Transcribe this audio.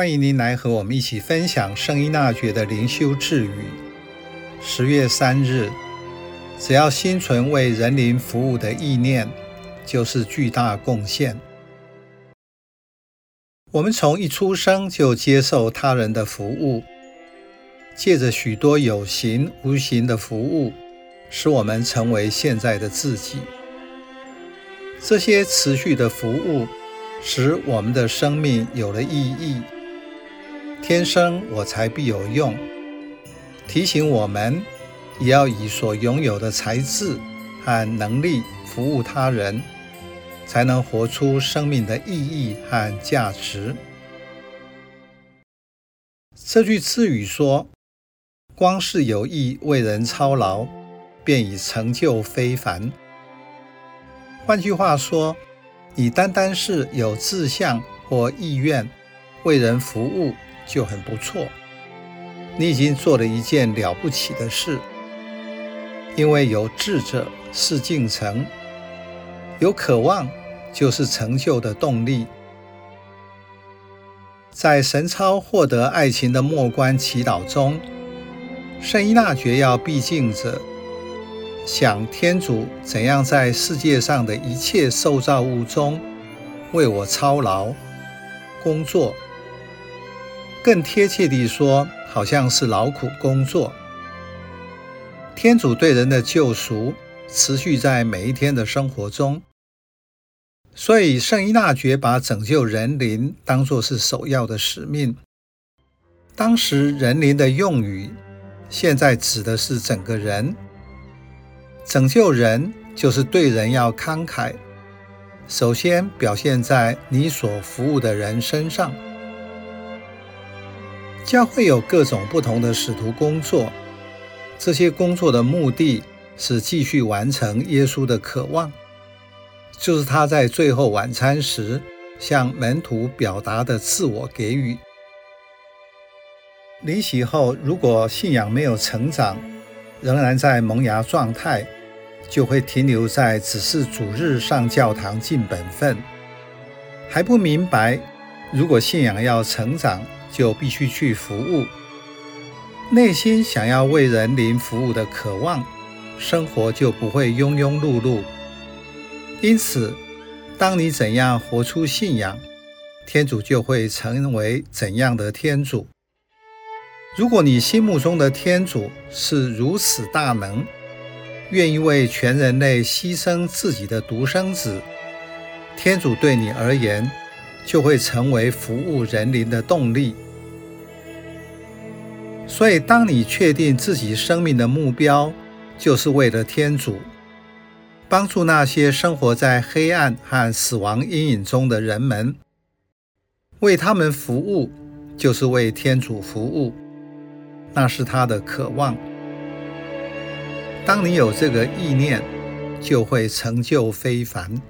欢迎您来和我们一起分享圣依纳爵的灵修智语。十月三日，只要心存为人民服务的意念，就是巨大贡献。我们从一出生就接受他人的服务，借着许多有形无形的服务，使我们成为现在的自己。这些持续的服务，使我们的生命有了意义。天生我材必有用，提醒我们也要以所拥有的才智和能力服务他人，才能活出生命的意义和价值。这句智语说：“光是有意为人操劳，便已成就非凡。”换句话说，你单单是有志向或意愿为人服务，就很不错，你已经做了一件了不起的事。因为有志者事竟成，有渴望就是成就的动力。在神操获得爱情的默观祈祷中，圣依纳爵要避静者想天主怎样在世界上的一切受造物中为我操劳工作。更贴切地说，好像是劳苦工作。天主对人的救赎持续在每一天的生活中，所以圣依纳爵把拯救人灵当作是首要的使命。当时人灵的用语，现在指的是整个人。拯救人就是对人要慷慨，首先表现在你所服务的人身上。将会有各种不同的使徒工作，这些工作的目的是继续完成耶稣的渴望，就是他在最后晚餐时向门徒表达的自我给予。离席后，如果信仰没有成长，仍然在萌芽状态，就会停留在只是主日上教堂尽本分，还不明白，如果信仰要成长，就必须去服务，内心想要为人灵服务的渴望，生活就不会庸庸碌碌。因此，当你怎样活出信仰，天主就会成为怎样的天主。如果你心目中的天主是如此大能，愿意为全人类牺牲自己的独生子，天主对你而言，就会成为服务人民的动力。所以，当你确定自己生命的目标就是为了天主，帮助那些生活在黑暗和死亡阴影中的人们，为他们服务就是为天主服务，那是他的渴望。当你有这个意念，就会成就非凡。